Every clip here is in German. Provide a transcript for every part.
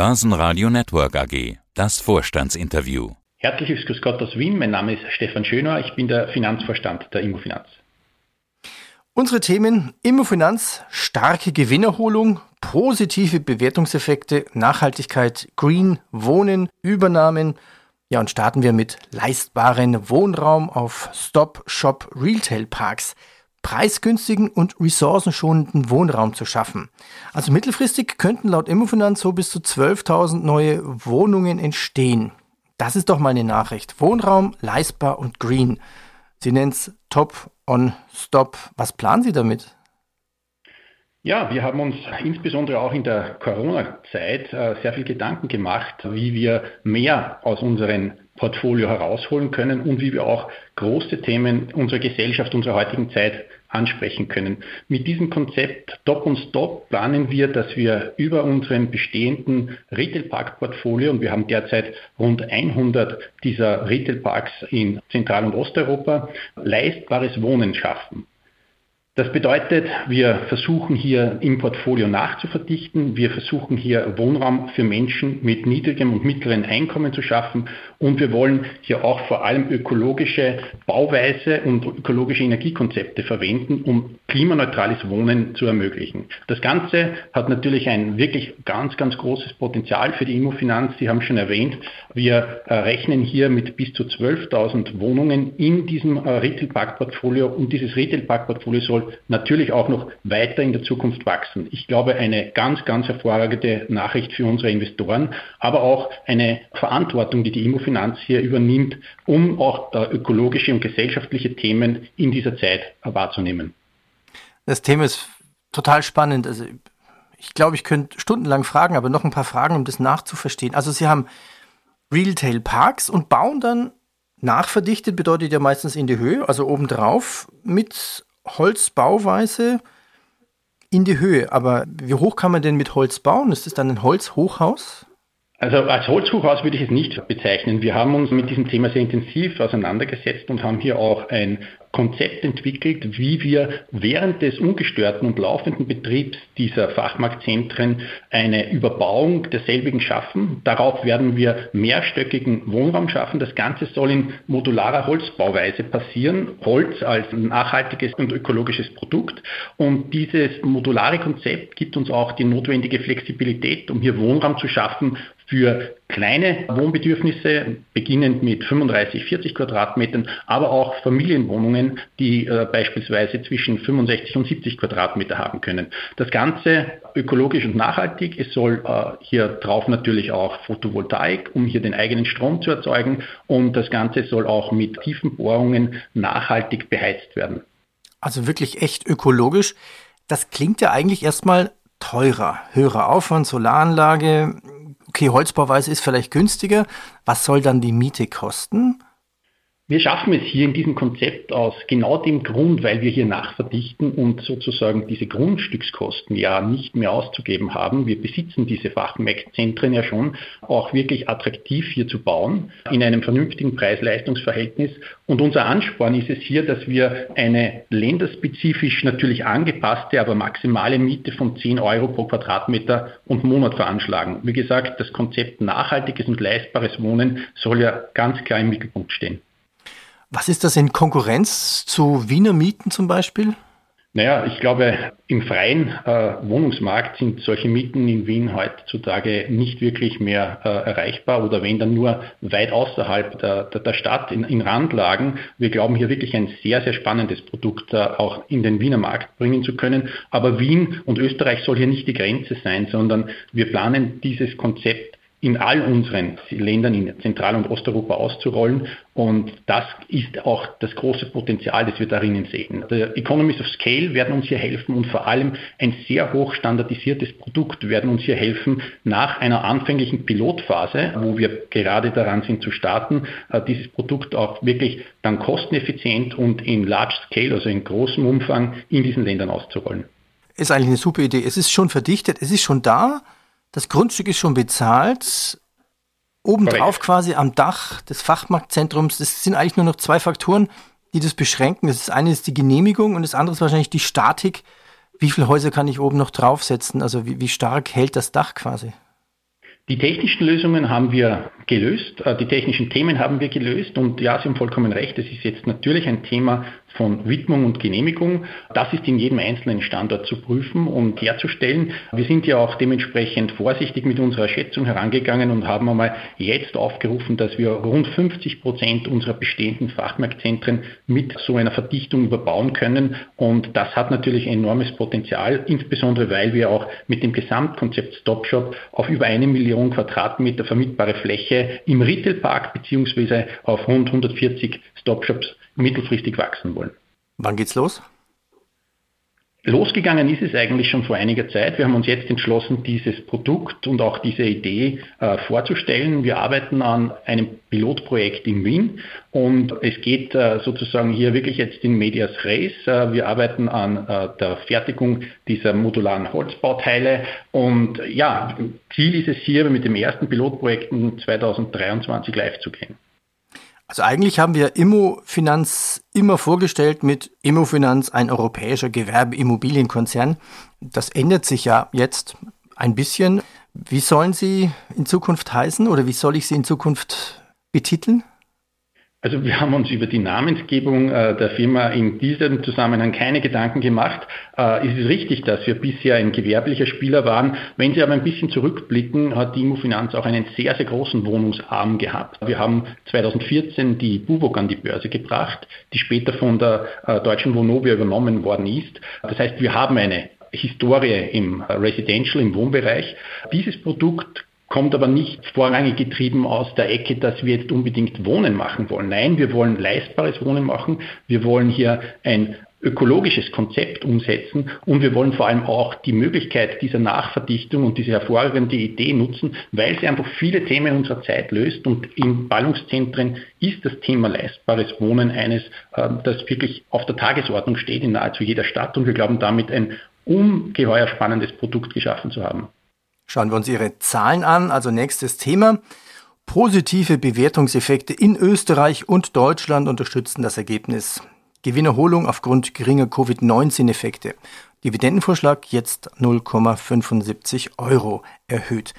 Börsenradio Network AG. Das Vorstandsinterview. Herzliches Grüß Gott aus Wien. Mein Name ist Stefan Schönauer. Ich bin der Finanzvorstand der Immofinanz. Unsere Themen Immofinanz, starke Gewinnerholung, positive Bewertungseffekte, Nachhaltigkeit, Green, Wohnen, Übernahmen. Ja, und starten wir mit leistbaren Wohnraum auf Stop-Shop-Retail-Parks preisgünstigen und ressourcenschonenden Wohnraum zu schaffen. Also mittelfristig könnten laut Immofinanz so bis zu 12.000 neue Wohnungen entstehen. Das ist doch mal eine Nachricht. Wohnraum, leistbar und green. Sie nennen es Top on Stop. Was planen Sie damit? Ja, wir haben uns insbesondere auch in der Corona-Zeit äh, sehr viel Gedanken gemacht, wie wir mehr aus unserem Portfolio herausholen können und wie wir auch große Themen unserer Gesellschaft, unserer heutigen Zeit ansprechen können. Mit diesem Konzept Top und Stop planen wir, dass wir über unseren bestehenden Retail-Park-Portfolio, und wir haben derzeit rund 100 dieser Retail-Parks in Zentral- und Osteuropa, leistbares Wohnen schaffen. Das bedeutet, wir versuchen hier im Portfolio nachzuverdichten, wir versuchen hier Wohnraum für Menschen mit niedrigem und mittleren Einkommen zu schaffen und wir wollen hier auch vor allem ökologische Bauweise und ökologische Energiekonzepte verwenden, um klimaneutrales Wohnen zu ermöglichen. Das Ganze hat natürlich ein wirklich ganz, ganz großes Potenzial für die Immofinanz. Sie haben schon erwähnt, wir äh, rechnen hier mit bis zu 12.000 Wohnungen in diesem äh, Retail-Park-Portfolio und dieses Retail-Park-Portfolio soll soll natürlich auch noch weiter in der Zukunft wachsen. Ich glaube, eine ganz, ganz hervorragende Nachricht für unsere Investoren, aber auch eine Verantwortung, die die Immofinanz hier übernimmt, um auch äh, ökologische und gesellschaftliche Themen in dieser Zeit wahrzunehmen. Das Thema ist total spannend. Also ich glaube, ich könnte stundenlang fragen, aber noch ein paar Fragen, um das nachzuverstehen. Also Sie haben Retail Parks und bauen dann nachverdichtet, bedeutet ja meistens in die Höhe, also obendrauf, mit Holzbauweise in die Höhe. Aber wie hoch kann man denn mit Holz bauen? Ist das dann ein Holzhochhaus? Also als Holzhochhaus würde ich es nicht bezeichnen. Wir haben uns mit diesem Thema sehr intensiv auseinandergesetzt und haben hier auch ein Konzept entwickelt, wie wir während des ungestörten und laufenden Betriebs dieser Fachmarktzentren eine Überbauung derselbigen schaffen. Darauf werden wir mehrstöckigen Wohnraum schaffen. Das Ganze soll in modularer Holzbauweise passieren. Holz als nachhaltiges und ökologisches Produkt. Und dieses modulare Konzept gibt uns auch die notwendige Flexibilität, um hier Wohnraum zu schaffen für kleine Wohnbedürfnisse, beginnend mit 35, 40 Quadratmetern, aber auch Familienwohnungen, die äh, beispielsweise zwischen 65 und 70 Quadratmeter haben können. Das Ganze ökologisch und nachhaltig. Es soll äh, hier drauf natürlich auch Photovoltaik, um hier den eigenen Strom zu erzeugen. Und das Ganze soll auch mit tiefen Bohrungen nachhaltig beheizt werden. Also wirklich echt ökologisch. Das klingt ja eigentlich erstmal teurer. Höherer Aufwand, Solaranlage, okay, Holzbauweise ist vielleicht günstiger. Was soll dann die Miete kosten? Wir schaffen es hier in diesem Konzept aus genau dem Grund, weil wir hier nachverdichten und sozusagen diese Grundstückskosten ja nicht mehr auszugeben haben. Wir besitzen diese Fachmärktzentren ja schon, auch wirklich attraktiv hier zu bauen, in einem vernünftigen Preis-Leistungs-Verhältnis. Und unser Ansporn ist es hier, dass wir eine länderspezifisch natürlich angepasste, aber maximale Miete von 10 Euro pro Quadratmeter und Monat veranschlagen. Wie gesagt, das Konzept nachhaltiges und leistbares Wohnen soll ja ganz klar im Mittelpunkt stehen. Was ist das in Konkurrenz zu Wiener Mieten zum Beispiel? Naja, ich glaube, im freien äh, Wohnungsmarkt sind solche Mieten in Wien heutzutage nicht wirklich mehr äh, erreichbar oder wenn dann nur weit außerhalb der, der, der Stadt in, in, Randlagen. Wir glauben hier wirklich ein sehr, sehr spannendes Produkt äh, auch in den Wiener Markt bringen zu können. Aber Wien und Österreich soll hier nicht die Grenze sein, sondern wir planen dieses Konzept in all unseren Ländern in Zentral- und Osteuropa auszurollen. Und das ist auch das große Potenzial, das wir darin sehen. Die Economies of Scale werden uns hier helfen und vor allem ein sehr hoch standardisiertes Produkt werden uns hier helfen, nach einer anfänglichen Pilotphase, wo wir gerade daran sind zu starten, äh, dieses Produkt auch wirklich dann kosteneffizient und in Large Scale, also in großem Umfang in diesen Ländern auszurollen. Ist eigentlich eine super Idee. Es ist schon verdichtet, es ist schon da das Grundstück ist schon bezahlt. Obendrauf Correct. quasi am Dach des Fachmarktzentrums. Das sind eigentlich nur noch zwei Faktoren, die das beschränken. Das eine ist die Genehmigung und das andere ist wahrscheinlich die Statik. Wie viele Häuser kann ich oben noch draufsetzen? Also wie, wie stark hält das Dach quasi? Die technischen Lösungen haben wir gelöst, äh, die technischen Themen haben wir gelöst und ja, Sie haben vollkommen recht, es ist jetzt natürlich ein Thema von Widmung und Genehmigung. Das ist in jedem einzelnen Standort zu prüfen und herzustellen. Wir sind ja auch dementsprechend vorsichtig mit unserer Schätzung herangegangen und haben einmal jetzt aufgerufen, dass wir rund 50 Prozent unserer bestehenden Fachmarktzentren mit so einer Verdichtung überbauen können. Und das hat natürlich enormes Potenzial, insbesondere weil wir auch mit dem Gesamtkonzept StopShop auf über eine Million Quadratmeter vermietbare Fläche im Retailpark beziehungsweise auf rund 140 StopShops mittelfristig wachsen wollen. Wann geht's los? Losgegangen ist es eigentlich schon vor einiger Zeit. Wir haben uns jetzt entschlossen, dieses Produkt und auch diese Idee äh, vorzustellen. Wir arbeiten an einem Pilotprojekt in Wien und es geht äh, sozusagen hier wirklich jetzt in Medias Res. Äh, wir arbeiten an äh, der Fertigung dieser modularen Holzbauteile und ja, Ziel ist es hier mit dem ersten Pilotprojekt 2023 live zu gehen. Also eigentlich haben wir Immofinanz immer vorgestellt mit Immofinanz, ein europäischer Gewerbeimmobilienkonzern. Das ändert sich ja jetzt ein bisschen. Wie sollen Sie in Zukunft heißen oder wie soll ich Sie in Zukunft betiteln? Also wir haben uns über die Namensgebung äh, der Firma in diesem Zusammenhang keine Gedanken gemacht. Äh, es ist richtig, dass wir bisher ein gewerblicher Spieler waren. Wenn Sie aber ein bisschen zurückblicken, hat die Immofinanz auch einen sehr, sehr großen Wohnungsarm gehabt. Wir haben 2014 die Buwok an die Börse gebracht, die später von der äh, deutschen Vonovia übernommen worden ist. Das heißt, wir haben eine Historie im Residential, im Wohnbereich. Dieses Produkt kommt aber nicht vorrangig getrieben aus der Ecke, dass wir jetzt unbedingt Wohnen machen wollen. Nein, wir wollen leistbares Wohnen machen. Wir wollen hier ein ökologisches Konzept umsetzen und wir wollen vor allem auch die Möglichkeit dieser Nachverdichtung und diese hervorragende Idee nutzen, weil sie einfach viele Themen unserer Zeit löst und in Ballungszentren ist das Thema leistbares Wohnen eines, äh, das wirklich auf der Tagesordnung steht in nahezu jeder Stadt und wir glauben damit ein ungeheuer spannendes Produkt geschaffen zu haben. Schauen wir uns Ihre Zahlen an. Also nächstes Thema. Positive Bewertungseffekte in Österreich und Deutschland unterstützen das Ergebnis. Gewinnerholung aufgrund geringer Covid-19-Effekte. Dividendenvorschlag jetzt 0,75 Euro erhöht.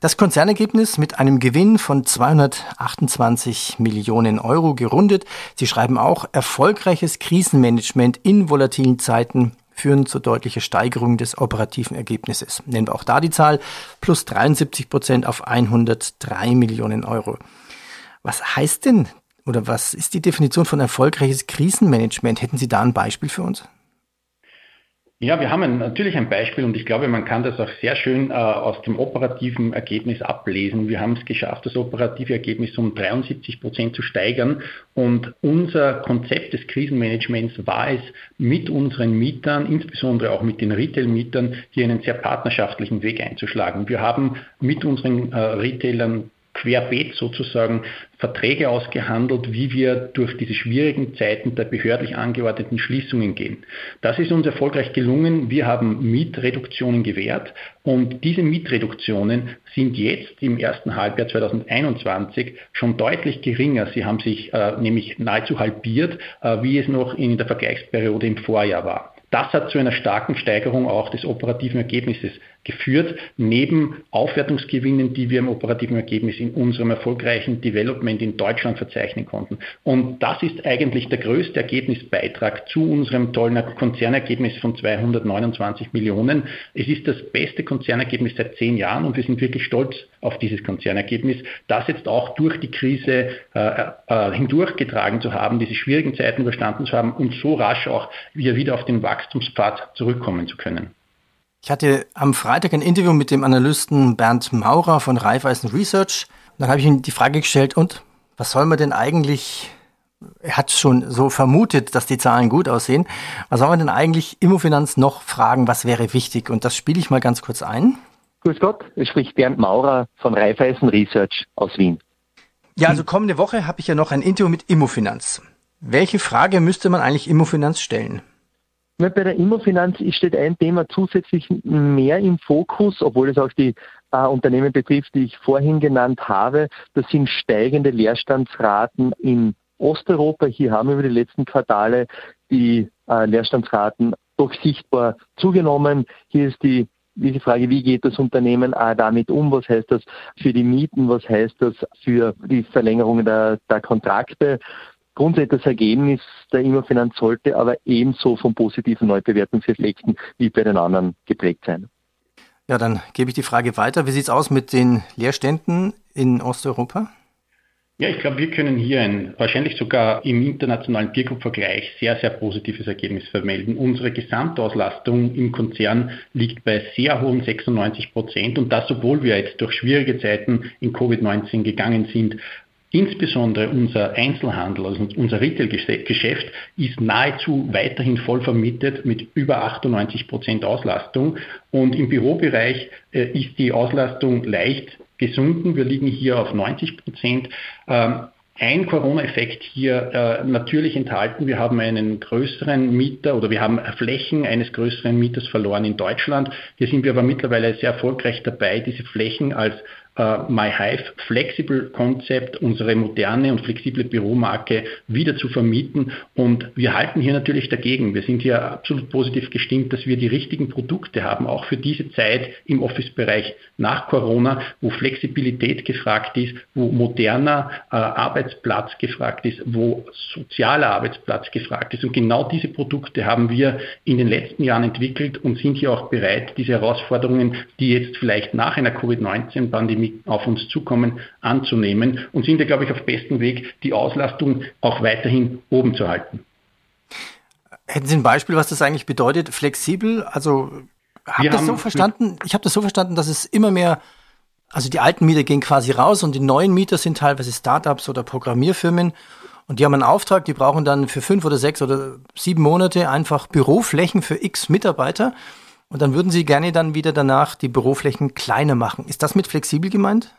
Das Konzernergebnis mit einem Gewinn von 228 Millionen Euro gerundet. Sie schreiben auch erfolgreiches Krisenmanagement in volatilen Zeiten führen zur deutlichen Steigerung des operativen Ergebnisses. Nennen wir auch da die Zahl, plus 73 Prozent auf 103 Millionen Euro. Was heißt denn oder was ist die Definition von erfolgreiches Krisenmanagement? Hätten Sie da ein Beispiel für uns? Ja, wir haben natürlich ein Beispiel und ich glaube, man kann das auch sehr schön äh, aus dem operativen Ergebnis ablesen. Wir haben es geschafft, das operative Ergebnis um 73 Prozent zu steigern und unser Konzept des Krisenmanagements war es, mit unseren Mietern, insbesondere auch mit den Retail-Mietern, hier einen sehr partnerschaftlichen Weg einzuschlagen. Wir haben mit unseren äh, Retailern querbeet sozusagen Verträge ausgehandelt, wie wir durch diese schwierigen Zeiten der behördlich angeordneten Schließungen gehen. Das ist uns erfolgreich gelungen. Wir haben Mietreduktionen gewährt und diese Mietreduktionen sind jetzt im ersten Halbjahr 2021 schon deutlich geringer. Sie haben sich äh, nämlich nahezu halbiert, äh, wie es noch in der Vergleichsperiode im Vorjahr war. Das hat zu einer starken Steigerung auch des operativen Ergebnisses geführt, neben Aufwertungsgewinnen, die wir im operativen Ergebnis in unserem erfolgreichen Development in Deutschland verzeichnen konnten. Und das ist eigentlich der größte Ergebnisbeitrag zu unserem tollen Konzernergebnis von 229 Millionen. Es ist das beste Konzernergebnis seit zehn Jahren und wir sind wirklich stolz auf dieses Konzernergebnis, das jetzt auch durch die Krise äh, äh, hindurchgetragen zu haben, diese schwierigen Zeiten überstanden zu haben und so rasch auch wieder auf den Wachstumspfad zurückkommen zu können. Ich hatte am Freitag ein Interview mit dem Analysten Bernd Maurer von Raiffeisen Research. Dann habe ich ihm die Frage gestellt, und was soll man denn eigentlich, er hat schon so vermutet, dass die Zahlen gut aussehen, was soll man denn eigentlich Immofinanz noch fragen, was wäre wichtig? Und das spiele ich mal ganz kurz ein. Grüß Gott, es spricht Bernd Maurer von Raiffeisen Research aus Wien. Ja, also kommende Woche habe ich ja noch ein Interview mit Immofinanz. Welche Frage müsste man eigentlich Immofinanz stellen? Bei der Immofinanz steht ein Thema zusätzlich mehr im Fokus, obwohl es auch die äh, Unternehmen betrifft, die ich vorhin genannt habe. Das sind steigende Leerstandsraten in Osteuropa. Hier haben wir über die letzten Quartale die äh, Leerstandsraten doch sichtbar zugenommen. Hier ist die diese Frage, wie geht das Unternehmen damit um? Was heißt das für die Mieten? Was heißt das für die Verlängerung der, der Kontrakte? Grundsätzlich das Ergebnis der Immofinanz sollte aber ebenso von positiven Neubewertungseffekten wie bei den anderen geprägt sein. Ja, dann gebe ich die Frage weiter. Wie sieht es aus mit den Leerständen in Osteuropa? Ja, ich glaube, wir können hier ein wahrscheinlich sogar im internationalen Biergroup-Vergleich sehr, sehr positives Ergebnis vermelden. Unsere Gesamtauslastung im Konzern liegt bei sehr hohen 96 Prozent und das, obwohl wir jetzt durch schwierige Zeiten in Covid-19 gegangen sind. Insbesondere unser Einzelhandel, also unser Retail-Geschäft, ist nahezu weiterhin voll vermietet mit über 98 Prozent Auslastung. Und im Bürobereich äh, ist die Auslastung leicht gesunken. Wir liegen hier auf 90 Prozent. Ähm, ein Corona-Effekt hier äh, natürlich enthalten. Wir haben einen größeren Mieter oder wir haben Flächen eines größeren Mieters verloren in Deutschland. Hier sind wir aber mittlerweile sehr erfolgreich dabei, diese Flächen als MyHive Flexible Konzept, unsere moderne und flexible Büromarke wieder zu vermieten. Und wir halten hier natürlich dagegen. Wir sind hier absolut positiv gestimmt, dass wir die richtigen Produkte haben, auch für diese Zeit im Office-Bereich nach Corona, wo Flexibilität gefragt ist, wo moderner äh, Arbeitsplatz gefragt ist, wo sozialer Arbeitsplatz gefragt ist. Und genau diese Produkte haben wir in den letzten Jahren entwickelt und sind hier auch bereit, diese Herausforderungen, die jetzt vielleicht nach einer Covid-19-Pandemie die auf uns zukommen, anzunehmen und sind ja, glaube ich, auf bestem Weg, die Auslastung auch weiterhin oben zu halten. Hätten Sie ein Beispiel, was das eigentlich bedeutet? Flexibel? Also habe das so verstanden? Ich habe das so verstanden, dass es immer mehr, also die alten Mieter gehen quasi raus und die neuen Mieter sind teilweise Startups oder Programmierfirmen und die haben einen Auftrag, die brauchen dann für fünf oder sechs oder sieben Monate einfach Büroflächen für x Mitarbeiter. Und dann würden Sie gerne dann wieder danach die Büroflächen kleiner machen. Ist das mit flexibel gemeint?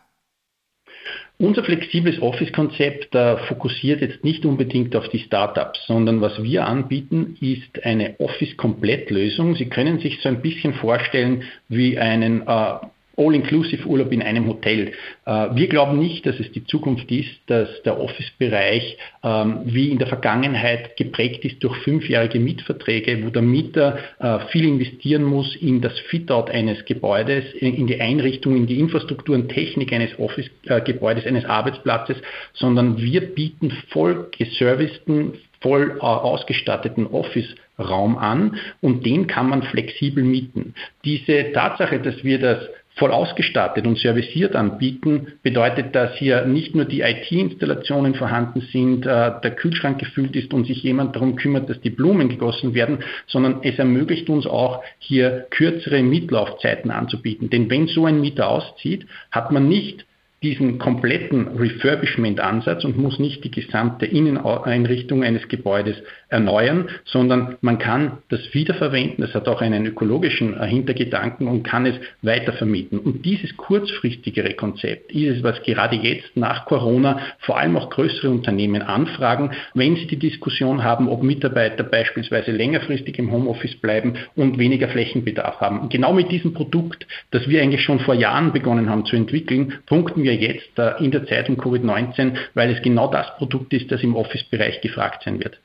Unser flexibles Office-Konzept äh, fokussiert jetzt nicht unbedingt auf die Startups, sondern was wir anbieten, ist eine Office-Komplettlösung. Sie können sich so ein bisschen vorstellen wie einen äh, All-Inclusive-Urlaub in einem Hotel. Äh, wir glauben nicht, dass es die Zukunft ist, dass der Office-Bereich ähm, wie in der Vergangenheit geprägt ist durch fünfjährige Mietverträge, wo der Mieter äh, viel investieren muss in das Fit-out eines Gebäudes, in die Einrichtung, in die Infrastruktur und Technik eines Office-Gebäudes, eines Arbeitsplatzes, sondern wir bieten voll geserviceden, voll äh, ausgestatteten Office-Raum an und den kann man flexibel mieten. Diese Tatsache, dass wir das voll ausgestattet und serviciert anbieten, bedeutet, dass hier nicht nur die IT-Installationen vorhanden sind, äh, der Kühlschrank gefüllt ist und sich jemand darum kümmert, dass die Blumen gegossen werden, sondern es ermöglicht uns auch, hier kürzere Mietlaufzeiten anzubieten. Denn wenn so ein Mieter auszieht, hat man nicht diesen kompletten Refurbishment-Ansatz und muss nicht die gesamte Inneneinrichtung eines Gebäudes erneuern, sondern man kann das wiederverwenden. Das hat auch einen ökologischen äh, Hintergedanken und kann es weitervermieten. Und dieses kurzfristigere Konzept ist es, was gerade jetzt nach Corona vor allem auch größere Unternehmen anfragen, wenn sie die Diskussion haben, ob Mitarbeiter beispielsweise längerfristig im Homeoffice bleiben und weniger Flächenbedarf haben. Genau mit diesem Produkt, das wir eigentlich schon vor Jahren begonnen haben zu entwickeln, punkten wir jetzt äh, in der Zeit um Covid-19, weil es genau das Produkt ist, das im Office-Bereich gefragt sein wird.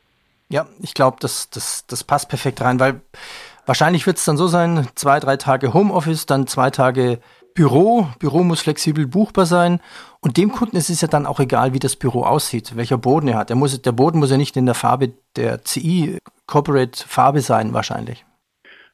Ja, ich glaube, das, das, das passt perfekt rein, weil wahrscheinlich wird es dann so sein, zwei, drei Tage Homeoffice, dann zwei Tage Büro. Büro muss flexibel buchbar sein. Und dem Kunden ist es ja dann auch egal, wie das Büro aussieht, welcher Boden er hat. Der, muss, der Boden muss ja nicht in der Farbe der CI Corporate Farbe sein, wahrscheinlich.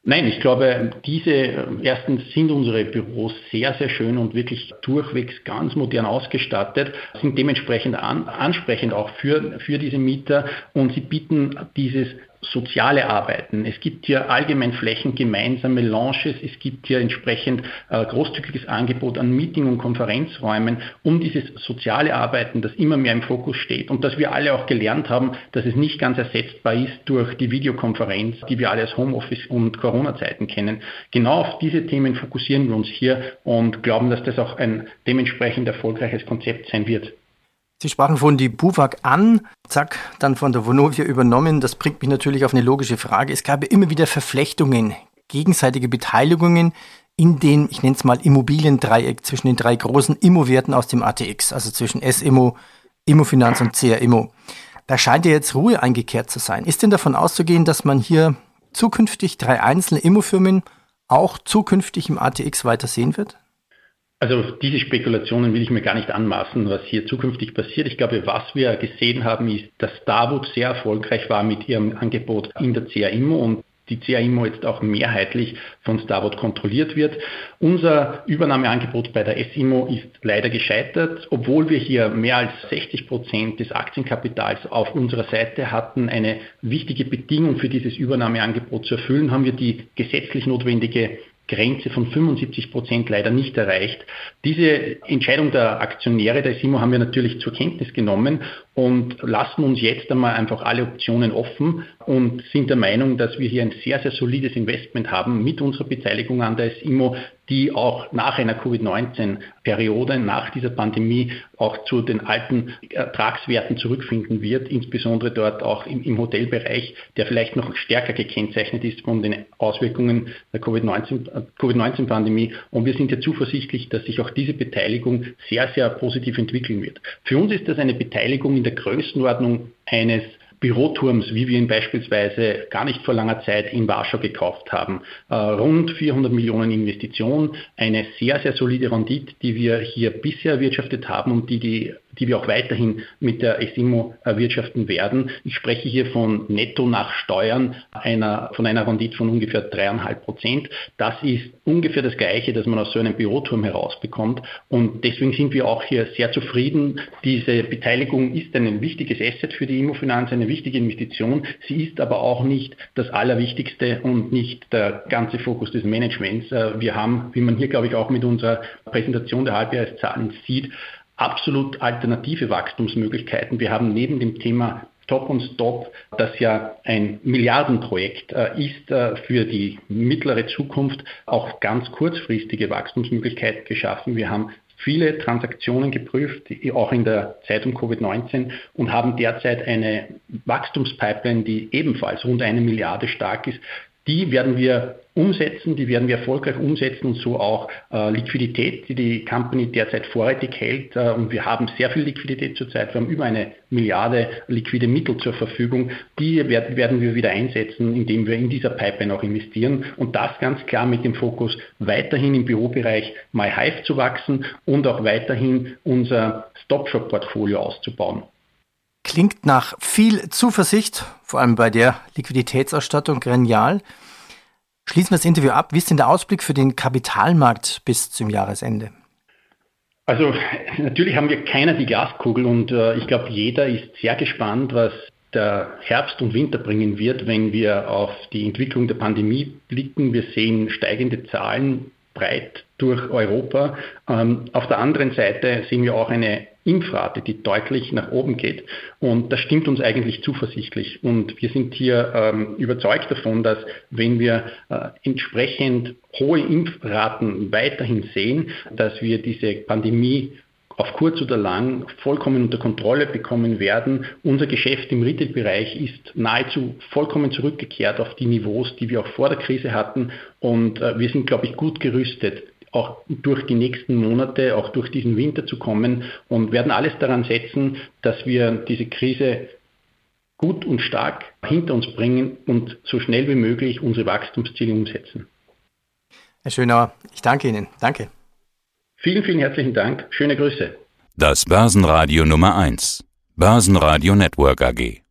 Nein, ich glaube, diese erstens sind unsere Büros sehr, sehr schön und wirklich durchwegs ganz modern ausgestattet, sind dementsprechend an, ansprechend auch für, für diese Mieter und sie bieten dieses soziale Arbeiten. Es gibt hier allgemein flächengemeinsame Launches, es gibt hier entsprechend äh, großzügiges Angebot an Meeting- und Konferenzräumen, um dieses soziale Arbeiten, das immer mehr im Fokus steht und dass wir alle auch gelernt haben, dass es nicht ganz ersetzbar ist durch die Videokonferenz, die wir alle aus Homeoffice und Corona-Zeiten kennen. Genau auf diese Themen fokussieren wir uns hier und glauben, dass das auch ein dementsprechend erfolgreiches Konzept sein wird. Sie sprachen von die Buwag an, zack, dann von der Vonovia übernommen. Das bringt mich natürlich auf eine logische Frage. Es gab immer wieder Verflechtungen, gegenseitige Beteiligungen in den, ich nenne es mal Immobiliendreieck zwischen den drei großen Immowerten aus dem ATX, also zwischen S-Immo, Immofinanz und CR-Immo. Da scheint ja jetzt Ruhe eingekehrt zu sein. Ist denn davon auszugehen, dass man hier zukünftig drei einzelne Immofirmen auch zukünftig im ATX weiter sehen wird? Also diese Spekulationen will ich mir gar nicht anmaßen, was hier zukünftig passiert. Ich glaube, was wir gesehen haben, ist, dass Starwood sehr erfolgreich war mit ihrem Angebot in der CAIMO und die CAIMO jetzt auch mehrheitlich von Starwood kontrolliert wird. Unser Übernahmeangebot bei der SIMO ist leider gescheitert, obwohl wir hier mehr als 60 Prozent des Aktienkapitals auf unserer Seite hatten. Eine wichtige Bedingung für dieses Übernahmeangebot zu erfüllen, haben wir die gesetzlich notwendige Grenze von 75 Prozent leider nicht erreicht. Diese Entscheidung der Aktionäre der SIMO haben wir natürlich zur Kenntnis genommen und lassen uns jetzt einmal einfach alle Optionen offen und sind der Meinung, dass wir hier ein sehr, sehr solides Investment haben mit unserer Beteiligung an der SIMO, die auch nach einer Covid-19-Periode, nach dieser Pandemie auch zu den alten Ertragswerten zurückfinden wird, insbesondere dort auch im, im Hotelbereich, der vielleicht noch stärker gekennzeichnet ist von den Auswirkungen der Covid-19-Pandemie. Und wir sind ja zuversichtlich, dass sich auch diese Beteiligung sehr, sehr positiv entwickeln wird. Für uns ist das eine Beteiligung in der Größenordnung eines Büroturms, wie wir ihn beispielsweise gar nicht vor langer Zeit in Warschau gekauft haben. Äh, rund 400 Millionen Investitionen, eine sehr, sehr solide Rendite, die wir hier bisher erwirtschaftet haben und die die die wir auch weiterhin mit der ESIMO erwirtschaften werden. Ich spreche hier von netto nach Steuern einer, von einer Rendite von ungefähr dreieinhalb Prozent. Das ist ungefähr das Gleiche, das man aus so einem Büroturm herausbekommt. Und deswegen sind wir auch hier sehr zufrieden. Diese Beteiligung ist ein wichtiges Asset für die Immofinanz, eine wichtige Investition. Sie ist aber auch nicht das Allerwichtigste und nicht der ganze Fokus des Managements. Äh, wir haben, wie man hier, glaube ich, auch mit unserer Präsentation der Halbjahreszahlen sieht, absolut alternative Wachstumsmöglichkeiten. Wir haben neben dem Thema Top und Stop, das ja ein Milliardenprojekt äh, ist äh, für die mittlere Zukunft, auch ganz kurzfristige Wachstumsmöglichkeiten geschaffen. Wir haben viele Transaktionen geprüft, auch in der Zeit um Covid-19 und haben derzeit eine Wachstumspipeline, die ebenfalls rund eine Milliarde stark ist, die werden wir umsetzen, die werden wir erfolgreich umsetzen und so auch äh, Liquidität, die die Company derzeit vorrätig hält. Äh, und wir haben sehr viel Liquidität zurzeit. Wir haben über eine Milliarde liquide Mittel zur Verfügung. Die werden, werden wir wieder einsetzen, indem wir in dieser Pipeline auch investieren. Und das ganz klar mit dem Fokus, weiterhin im Bürobereich MyHive zu wachsen und auch weiterhin unser Stop-Shop-Portfolio auszubauen. Klingt nach viel Zuversicht, vor allem bei der Liquiditätsausstattung genial. Schließen wir das Interview ab. Wie ist denn der Ausblick für den Kapitalmarkt bis zum Jahresende? Also natürlich haben wir keiner die Glaskugel und äh, ich glaube, jeder ist sehr gespannt, was der Herbst und Winter bringen wird, wenn wir auf die Entwicklung der Pandemie blicken. Wir sehen steigende Zahlen breit durch Europa. Ähm, auf der anderen Seite sehen wir auch eine Impfrate, die deutlich nach oben geht. Und das stimmt uns eigentlich zuversichtlich. Und wir sind hier ähm, überzeugt davon, dass wenn wir äh, entsprechend hohe Impfraten weiterhin sehen, dass wir diese Pandemie auf kurz oder lang vollkommen unter Kontrolle bekommen werden. Unser Geschäft im Retail-Bereich ist nahezu vollkommen zurückgekehrt auf die Niveaus, die wir auch vor der Krise hatten. Und äh, wir sind, glaube ich, gut gerüstet auch durch die nächsten Monate, auch durch diesen Winter zu kommen und werden alles daran setzen, dass wir diese Krise gut und stark hinter uns bringen und so schnell wie möglich unsere Wachstumsziele umsetzen. Herr Schönauer, ich danke Ihnen. Danke. Vielen, vielen herzlichen Dank. Schöne Grüße. Das Börsenradio Nummer 1. Börsenradio Network AG.